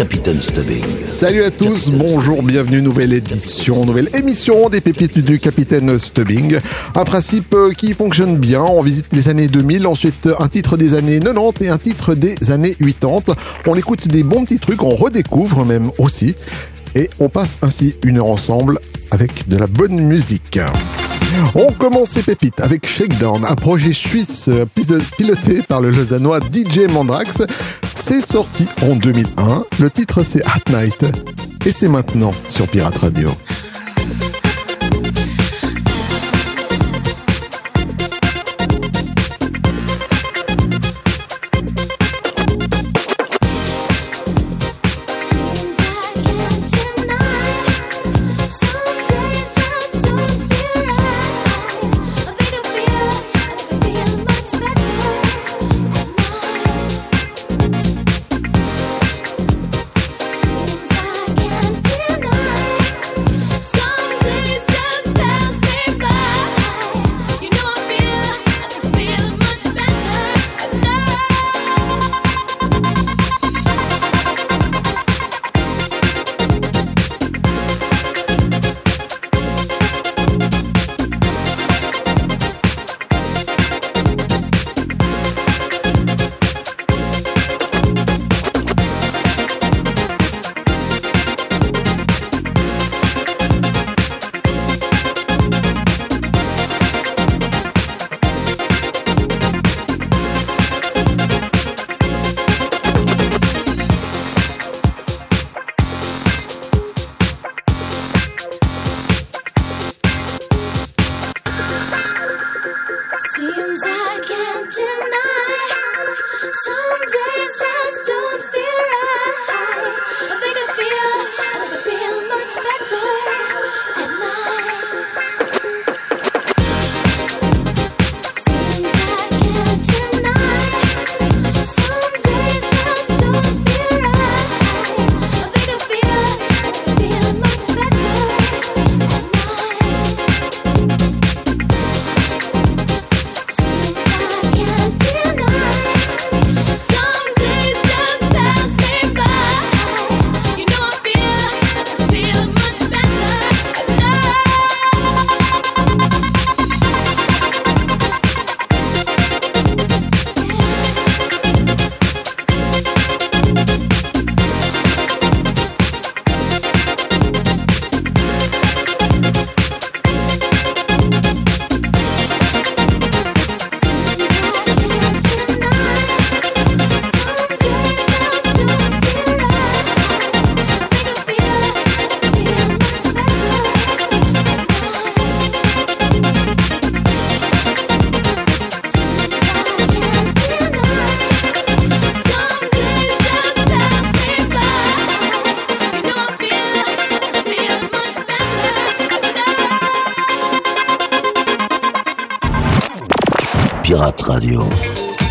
Capitaine Stubbing. Salut à tous, bonjour, bienvenue, nouvelle édition, nouvelle émission des pépites du Capitaine Stubbing. Un principe euh, qui fonctionne bien, on visite les années 2000, ensuite un titre des années 90 et un titre des années 80. On écoute des bons petits trucs, on redécouvre même aussi. Et on passe ainsi une heure ensemble avec de la bonne musique. On commence ces pépites avec Shakedown, un projet suisse euh, piloté par le lausannois DJ Mandrax. C'est sorti en 2001. Le titre c'est At Night. Et c'est maintenant sur Pirate Radio. Pirate Radio.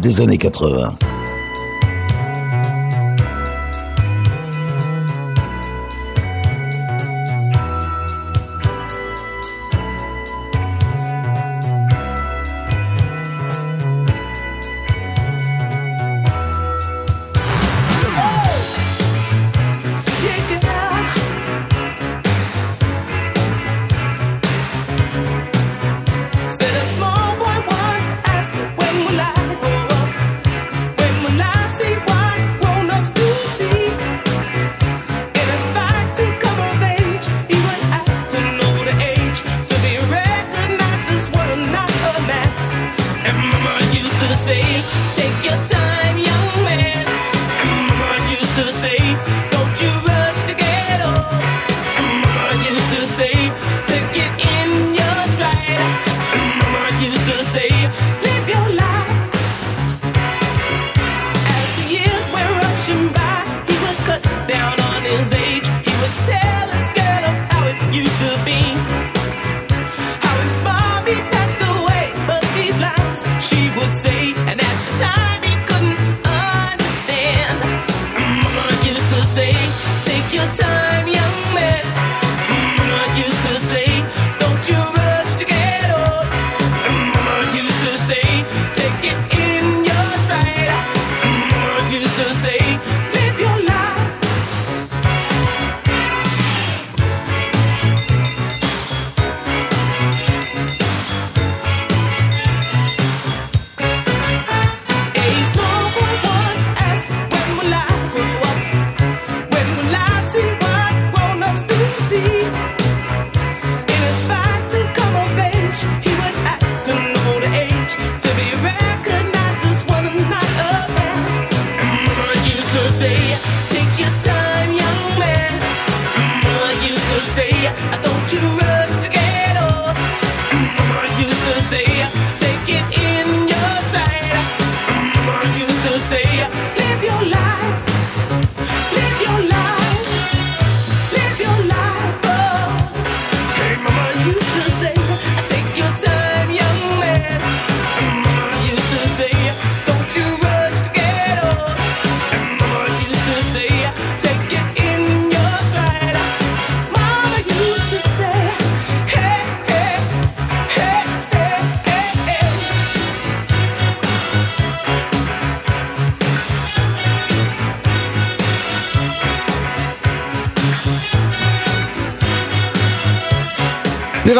Des années 80.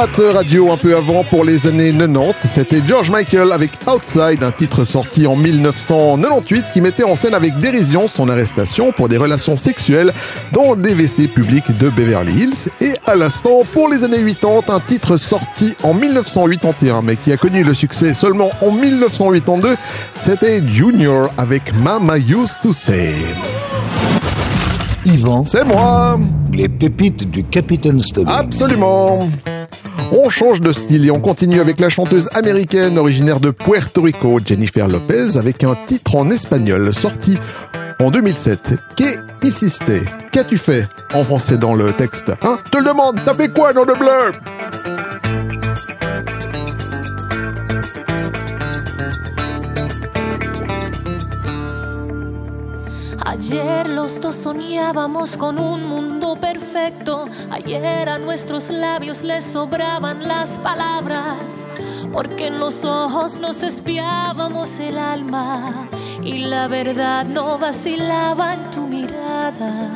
Pirate Radio un peu avant pour les années 90, c'était George Michael avec Outside, un titre sorti en 1998 qui mettait en scène avec dérision son arrestation pour des relations sexuelles dans des WC publics de Beverly Hills. Et à l'instant, pour les années 80, un titre sorti en 1981 mais qui a connu le succès seulement en 1982, c'était Junior avec Mama Used to Say. Yvan, C'est moi les pépites du Capitaine Stubbing. Absolument on change de style et on continue avec la chanteuse américaine originaire de Puerto Rico, Jennifer Lopez, avec un titre en espagnol sorti en 2007. Que hiciste? Qu'as-tu fait? En français dans le texte Hein? Te le demande, t'as fait quoi, nom de bleu Ayer a nuestros labios les sobraban las palabras. Porque en los ojos nos espiábamos el alma. Y la verdad no vacilaba en tu mirada.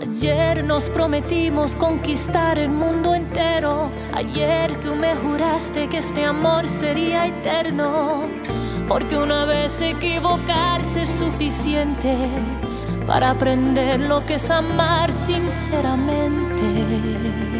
Ayer nos prometimos conquistar el mundo entero. Ayer tú me juraste que este amor sería eterno. Porque una vez equivocarse es suficiente para aprender lo que es amar sinceramente.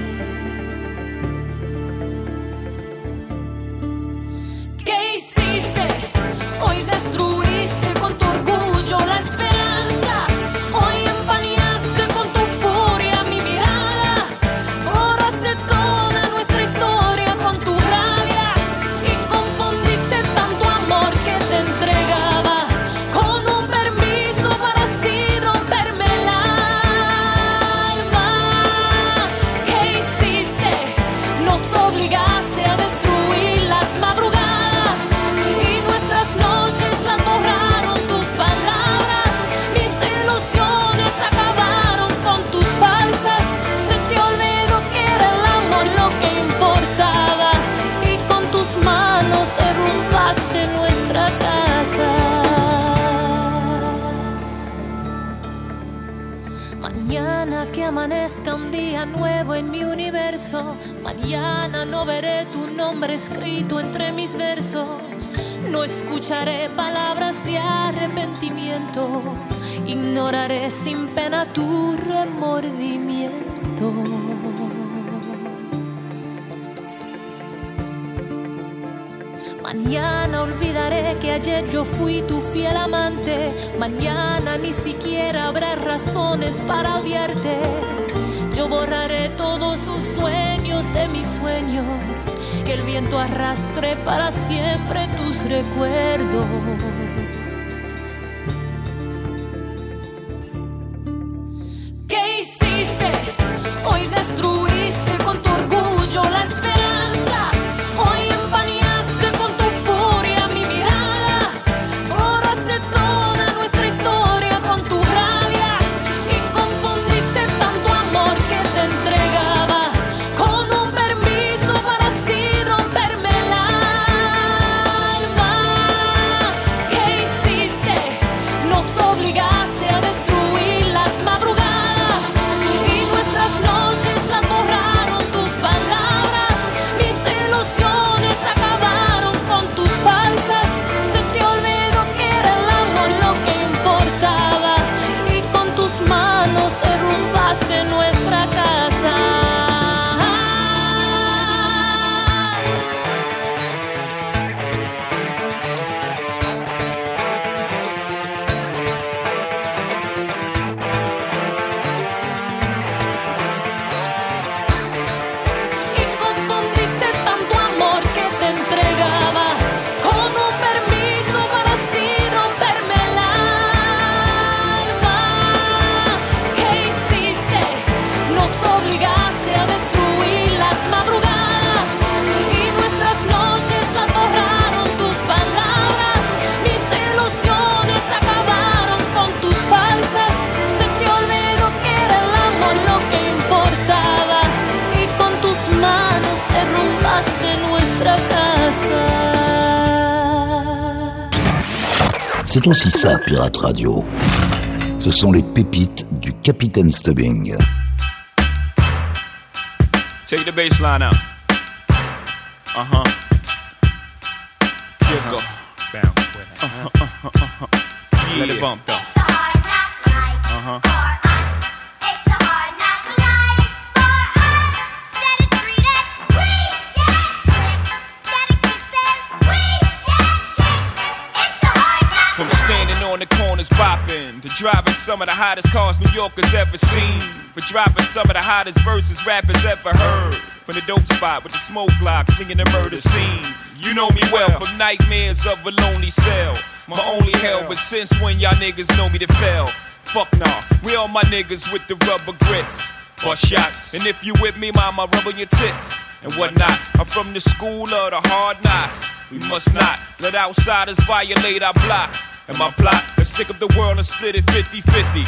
Amanezca un día nuevo en mi universo. Mañana no veré tu nombre escrito entre mis versos. No escucharé palabras de arrepentimiento. Ignoraré sin pena tu remordimiento. Mañana olvidaré que ayer yo fui tu fiel amante. Mañana ni siquiera habrá razones para odiarte. Yo borraré todos tus sueños de mis sueños. Que el viento arrastre para siempre tus recuerdos. C'est aussi ça, Pirate Radio. Ce sont les pépites du Capitaine Stubbing. Take the bass line out. Uh huh. Jiggle. Bounce with it. Uh-huh, uh-huh, uh-huh. Let it bump some of the hottest cars New Yorkers ever seen. For dropping some of the hottest verses rappers ever heard. From the dope spot with the smoke block, clinging the murder scene. You know me well from nightmares of a lonely cell. My only hell, but since when y'all niggas know me to fail? Fuck nah, we all my niggas with the rubber grips. Bust shots, and if you with me, mama, rub your tits and whatnot. I'm from the school of the hard knocks. We must not let outsiders violate our blocks. And my plot, let's stick up the world and split it 50 50.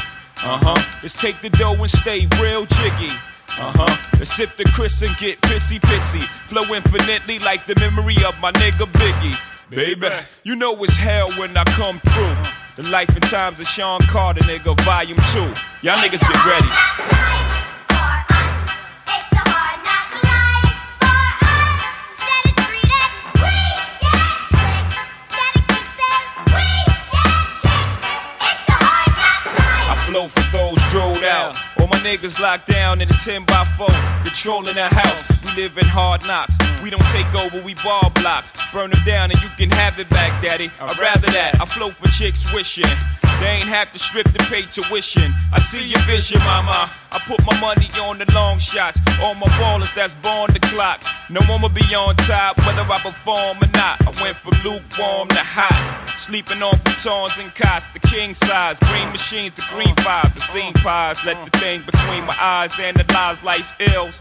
Uh huh. Let's take the dough and stay real jiggy. Uh huh. Let's sip the Chris and get pissy pissy. Flow infinitely like the memory of my nigga Biggie. Baby, you know it's hell when I come through. The life and times of Sean Carter, nigga, volume 2. Y'all niggas get ready. Niggas locked down in a 10 by 4, controlling the house. We live in hard knocks. We don't take over, we ball blocks. Burn them down and you can have it back, daddy. I'd rather that. I flow for chicks wishing. They ain't have to strip to pay tuition. I see your vision, mama. I put my money on the long shots. All my ballers that's born the clock. No one will be on top, whether I perform or not. I went from lukewarm to hot. Sleeping on futons and cots, the king size. Green machines, the green fives, the scene pies. Let the thing between my eyes analyze life's ills.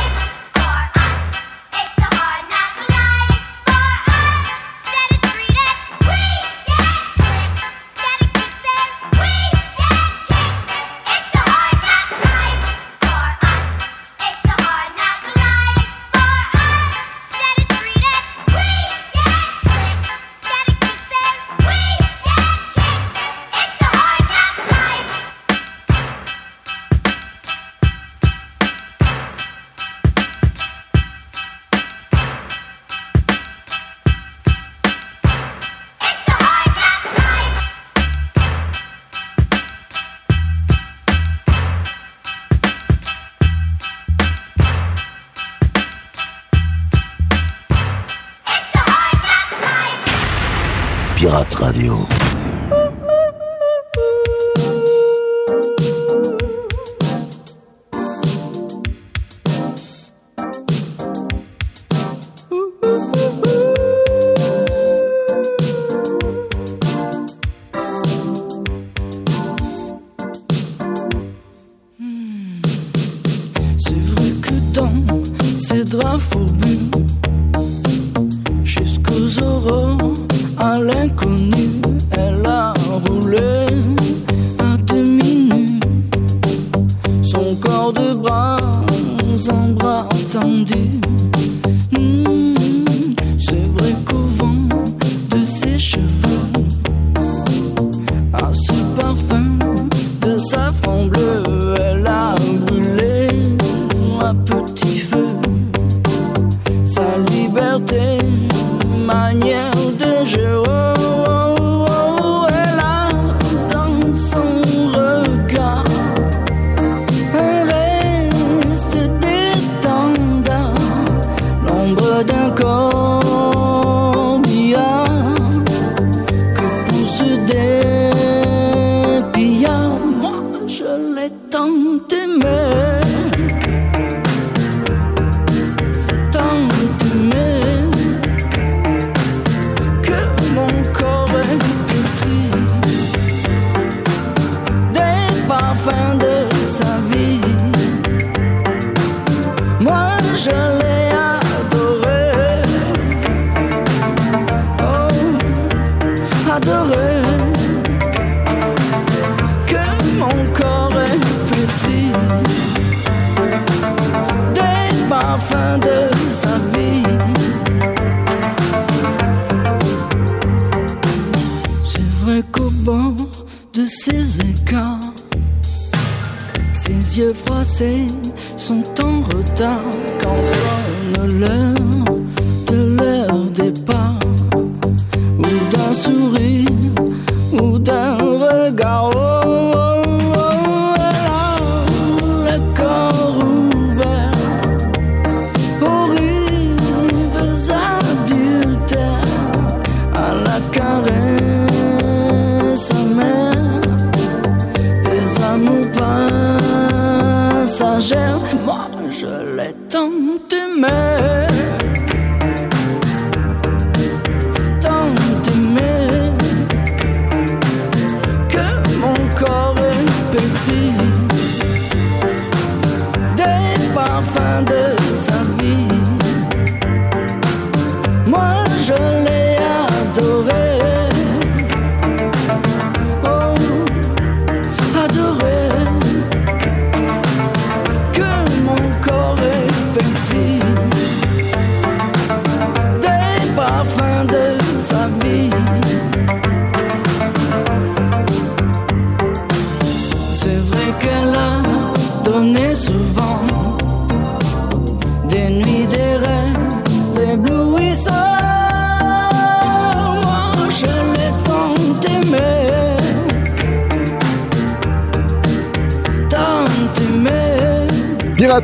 bleu, la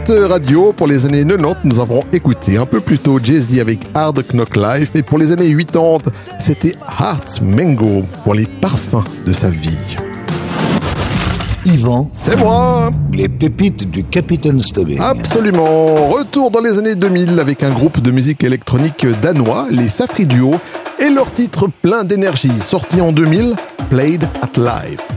Radio. Pour les années 90, nous avons écouté un peu plus tôt Jay-Z avec Hard Knock Life. Et pour les années 80, c'était Heart Mango pour les parfums de sa vie. Yvan, C'est moi les pépites du Capitaine Stubbing. Absolument. Retour dans les années 2000 avec un groupe de musique électronique danois, les Safri Duo, et leur titre plein d'énergie, sorti en 2000, Played at Live.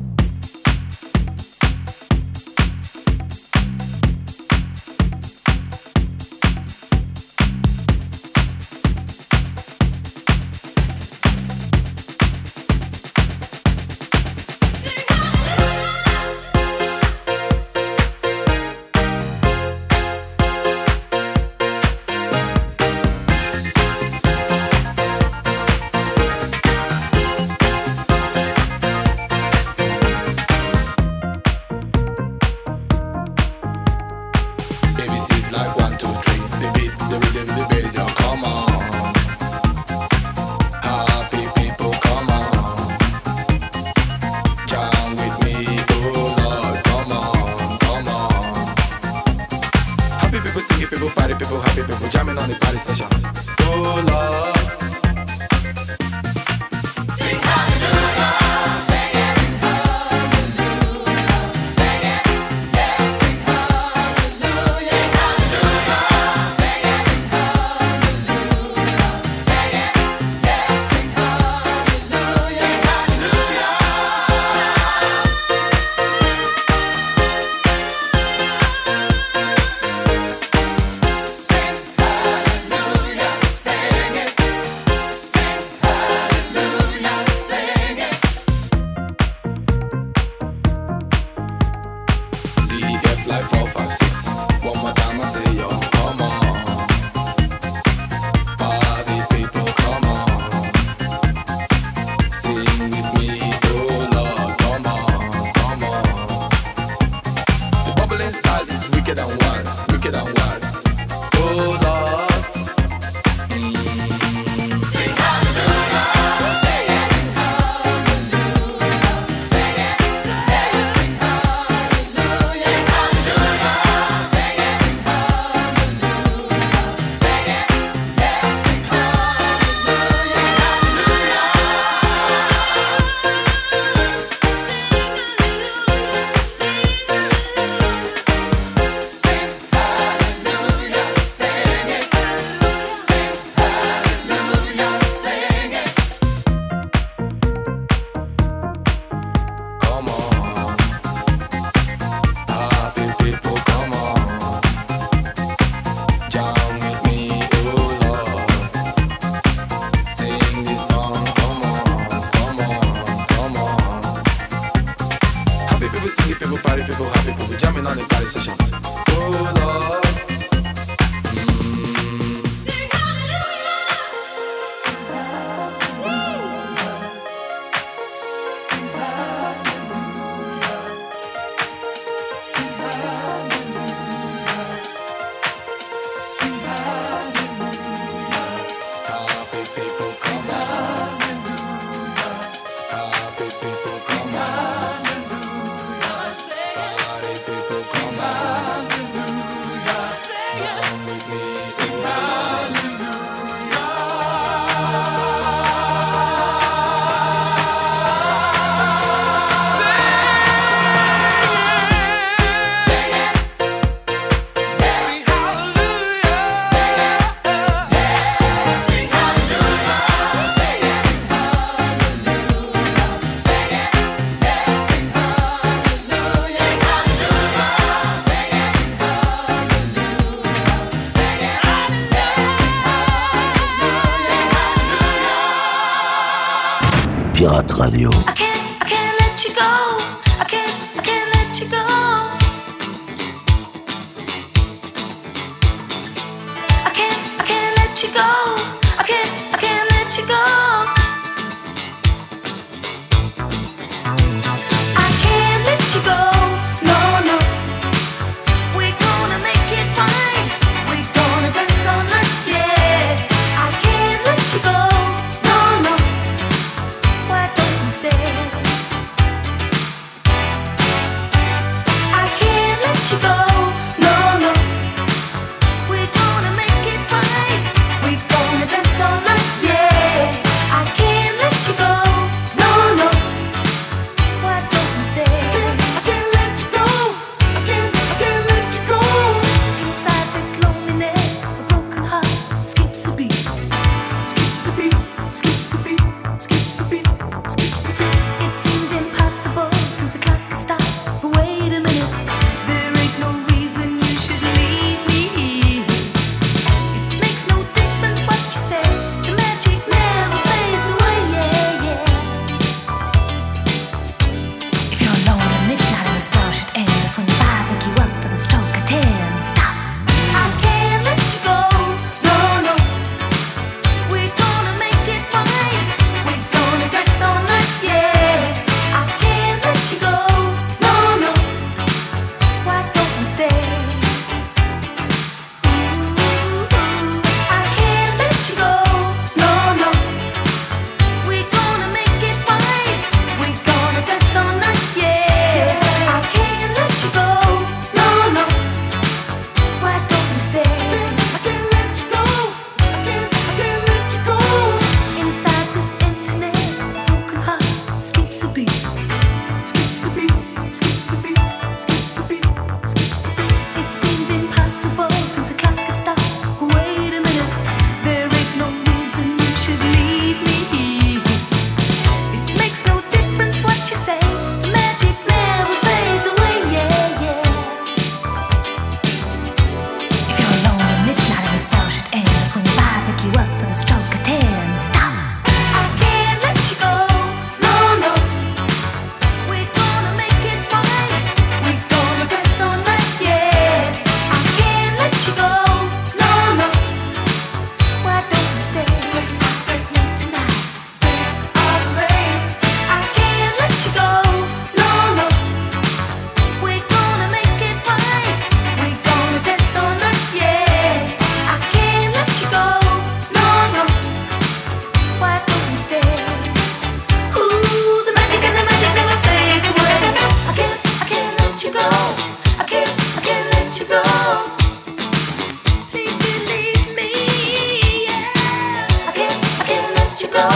You go.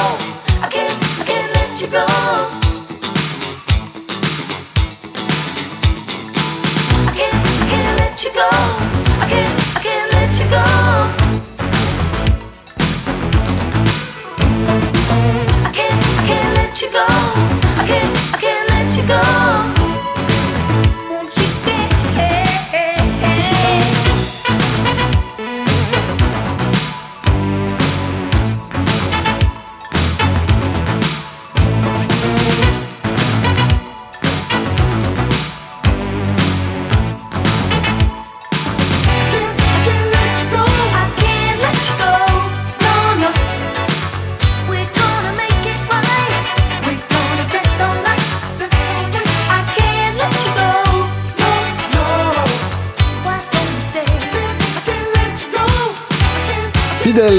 I can't, I can't let you go.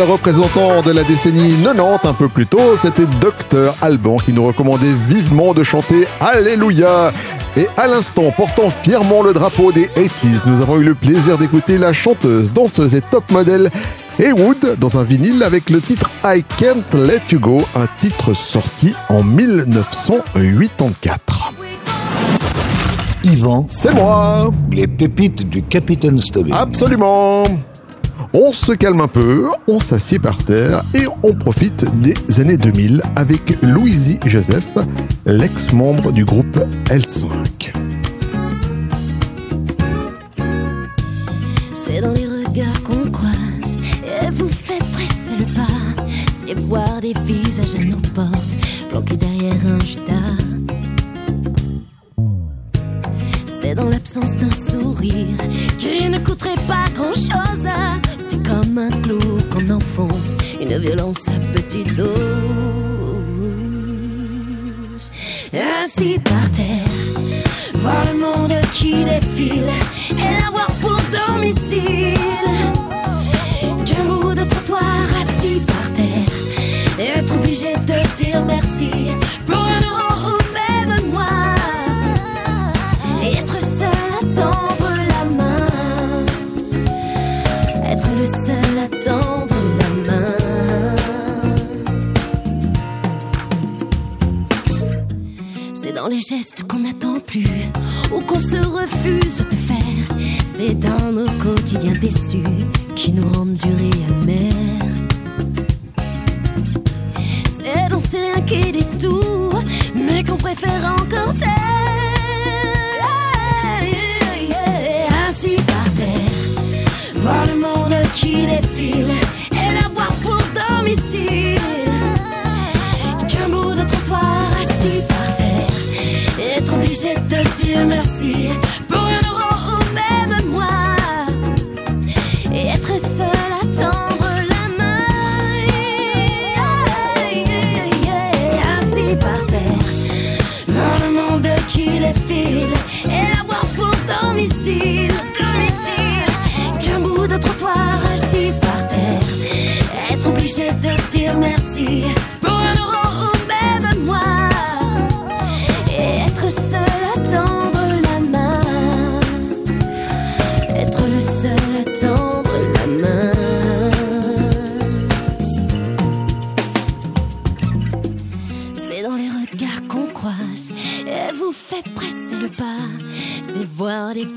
Représentant de la décennie 90 un peu plus tôt, c'était Docteur Alban qui nous recommandait vivement de chanter Alléluia. Et à l'instant, portant fièrement le drapeau des 80s, nous avons eu le plaisir d'écouter la chanteuse, danseuse et top modèle Heywood dans un vinyle avec le titre I Can't Let You Go, un titre sorti en 1984. Yvan, C'est moi les pépites du Capitaine Stubbing. Absolument On se calme un peu, on s'assied par terre et on profite des années 2000 avec Louisie Joseph, l'ex-membre du groupe L5. C'est dans les regards qu'on croise et vous fait presser le pas. C'est voir des visages à nos portes, planqués derrière un. C'est dans l'absence d'un sourire qui ne coûterait pas grand chose. Un clou qu'on enfonce, une violence à petite dose. Ainsi par terre, voir le monde qui défile ou qu'on se refuse de faire. C'est dans nos quotidiens déçus qui nous rendent durs et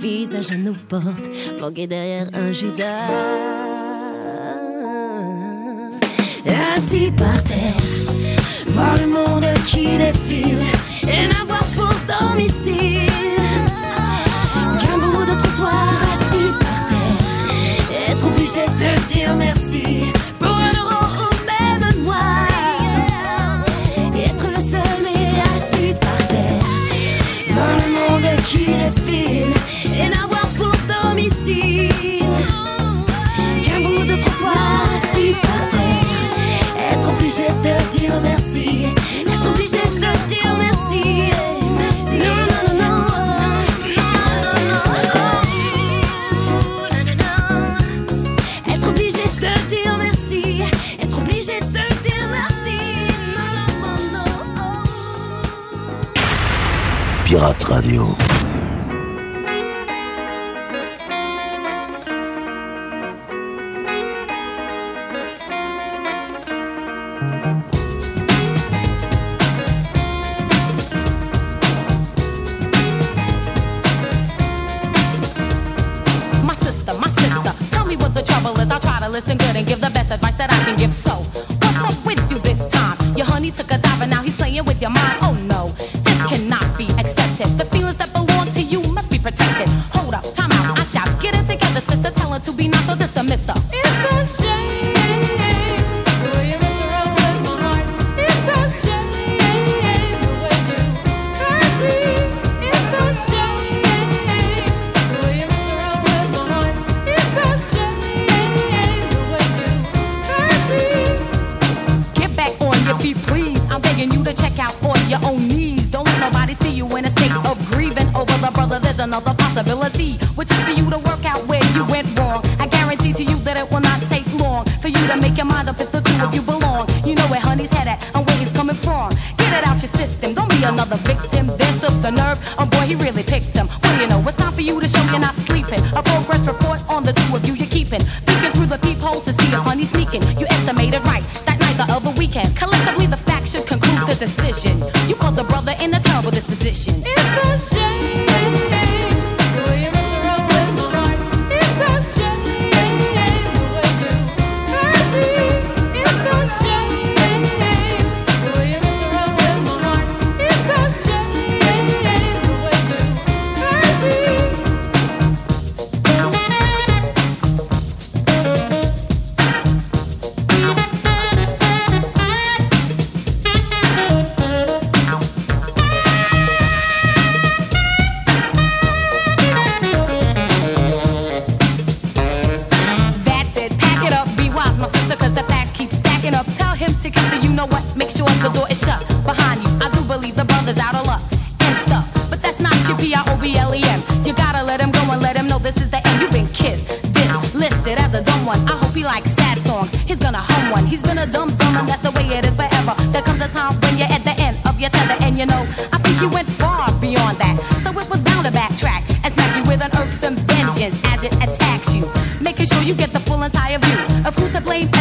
visages à nos portes, planqués derrière un Judas. Assis par terre, voir le monde qui défile et n'avoir pour domicile qu'un bout de trottoir assis par terre. Être obligé de dire merci Pirate Radio. Possibility, which is for you to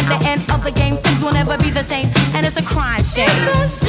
the end of the game, things will never be the same, and it's a crying shame.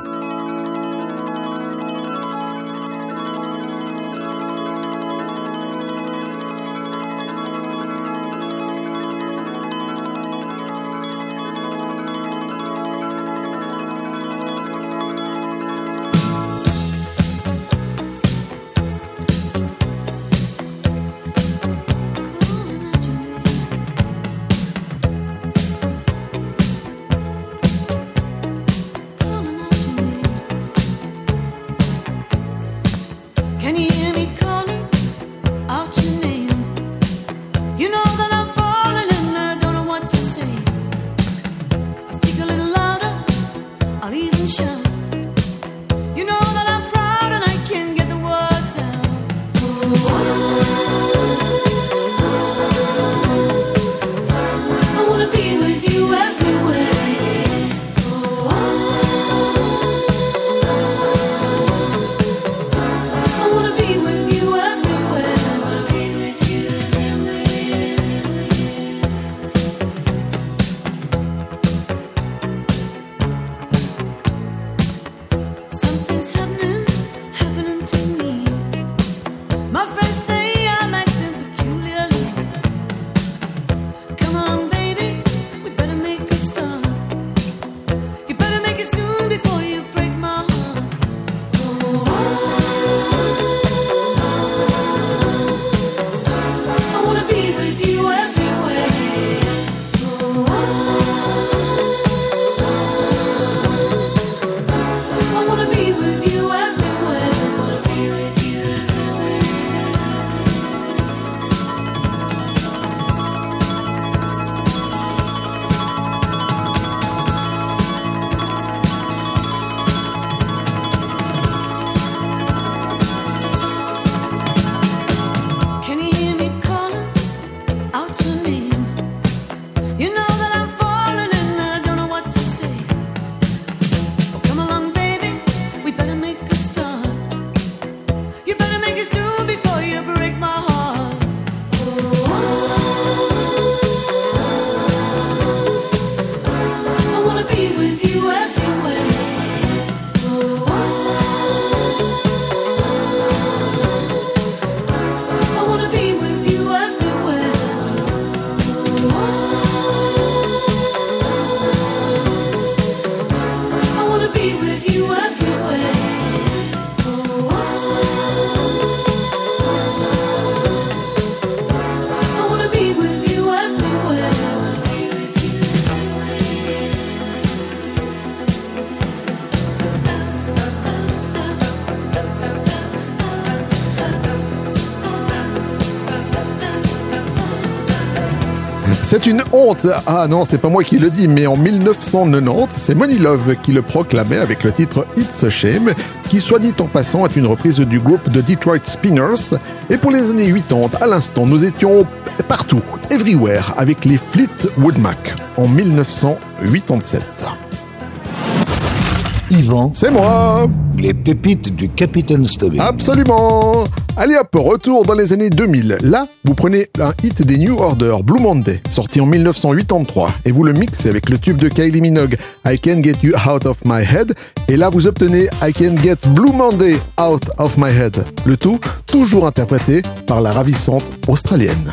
Ah non, c'est pas moi qui le dis, mais en 1990, c'est Money Love qui le proclamait avec le titre It's a Shame, qui, soit dit en passant, est une reprise du groupe de Detroit Spinners. Et pour les années 80, à l'instant, nous étions partout, everywhere, avec les Fleetwood Mac en 1987. Yvan, C'est moi les pépites du Capitaine Stubbing. Absolument Allez hop, retour dans les années 2000. Là, vous prenez un hit des New Order, Blue Monday, sorti en 1983, et vous le mixez avec le tube de Kylie Minogue, I Can Get You Out of My Head, et là vous obtenez I Can Get Blue Monday Out of My Head. Le tout, toujours interprété par la ravissante australienne.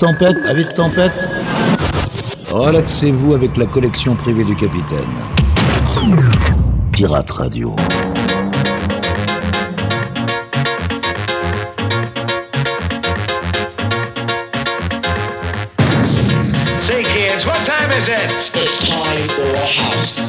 Tempête, avec tempête. Relaxez-vous avec la collection privée du capitaine. Pirate Radio. Say, kids, what time is it? It's time for a house.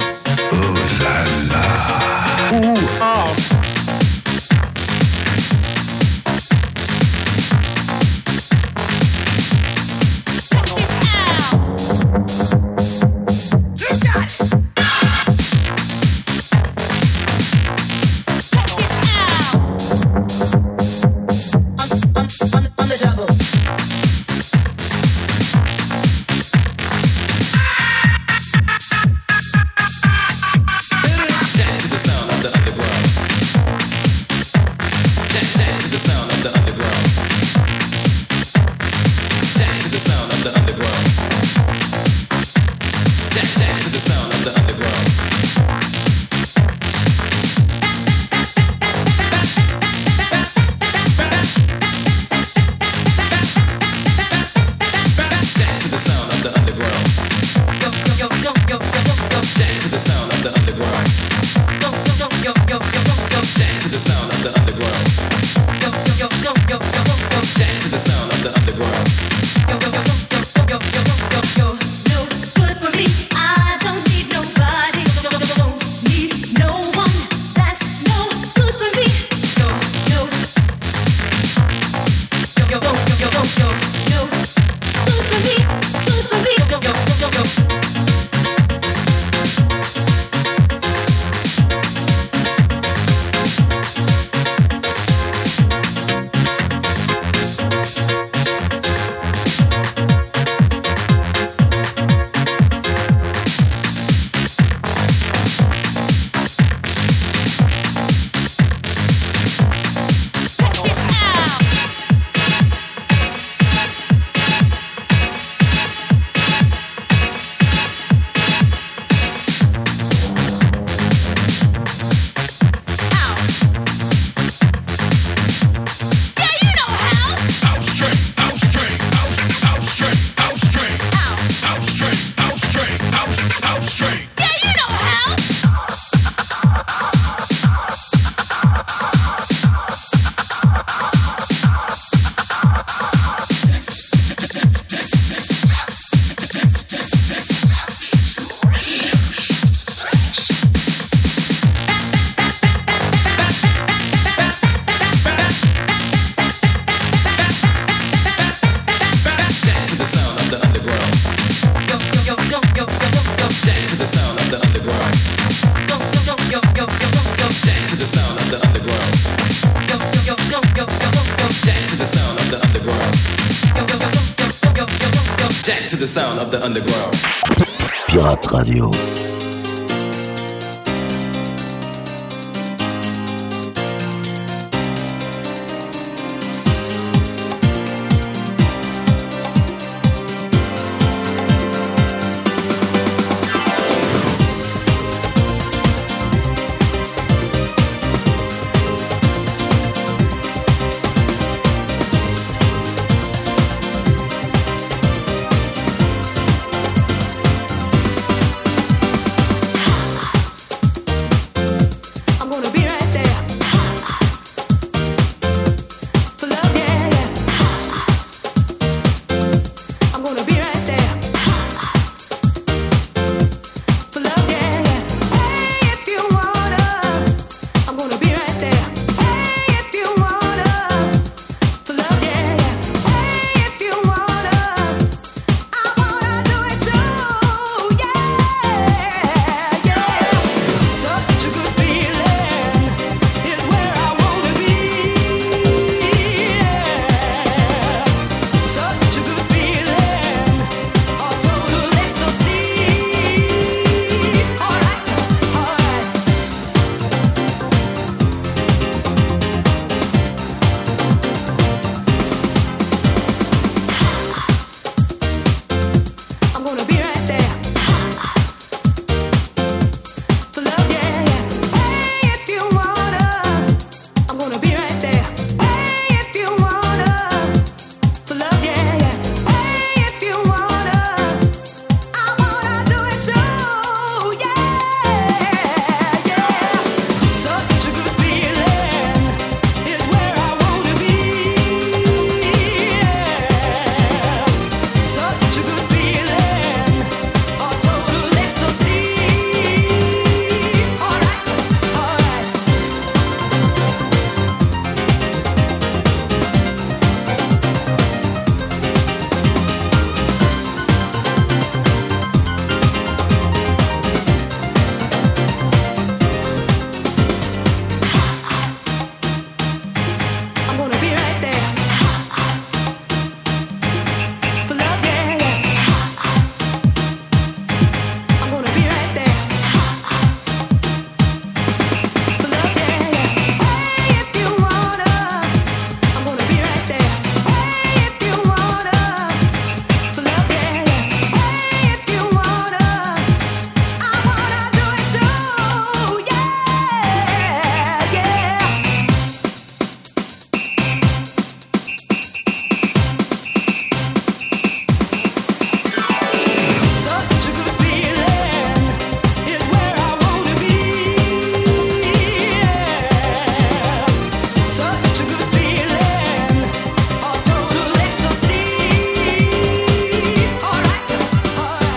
Radio.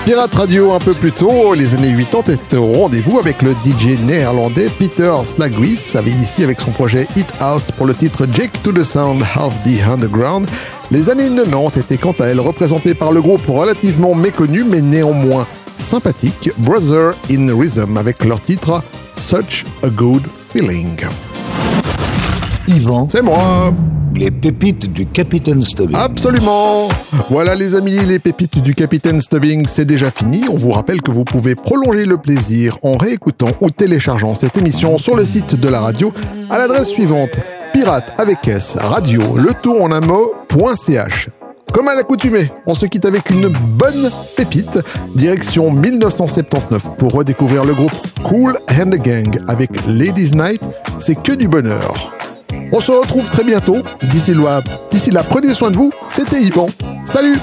Pirate Radio un peu plus tôt, les années 80 étaient au rendez-vous avec le DJ néerlandais Peter Slagris, avait ici avec son projet Hit House pour le titre Jake to the Sound of the Underground. Les années 90 étaient quant à elles représentées par le groupe relativement méconnu mais néanmoins sympathique Brother in Rhythm avec leur titre Such a Good Feeling. Yvan, C'est moi les pépites du Capitaine Stubbing. Absolument Voilà les amis, les pépites du Capitaine Stubbing, c'est déjà fini. On vous rappelle que vous pouvez prolonger le plaisir en réécoutant ou téléchargeant cette émission sur le site de la radio à l'adresse suivante pirate avec S radio le tout en un mot.ch. Comme à l'accoutumée, on se quitte avec une bonne pépite, direction 1979 pour redécouvrir le groupe Cool and the Gang avec Ladies Night, c'est que du bonheur. On se retrouve très bientôt. D'ici là, d'ici là, prenez soin de vous. C'était Yvan. Salut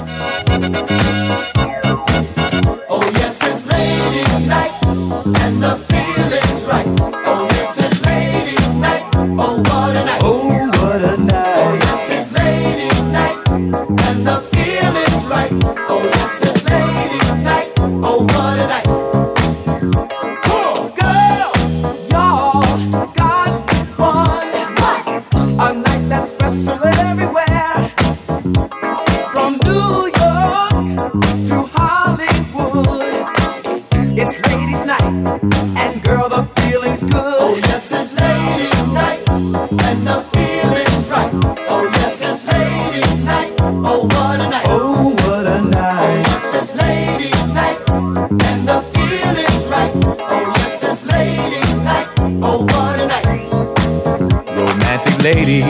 lady.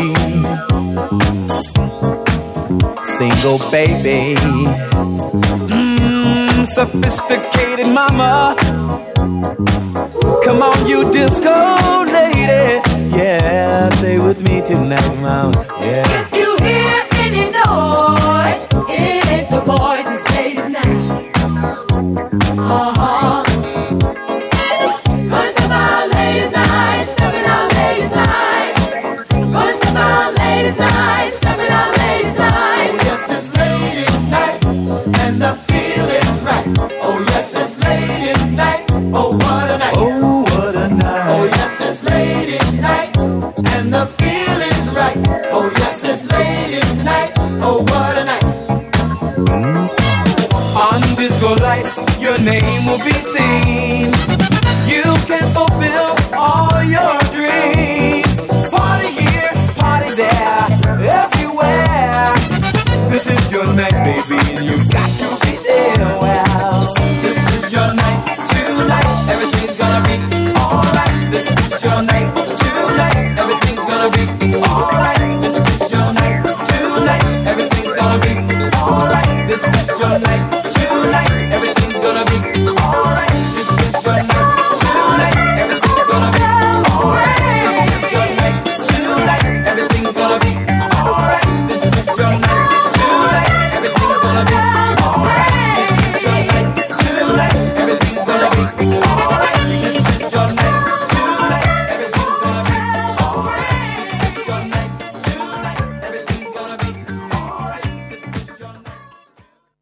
Single baby. Mm, sophisticated mama. Come on, you disco lady. Yeah, stay with me tonight, mama. Yeah.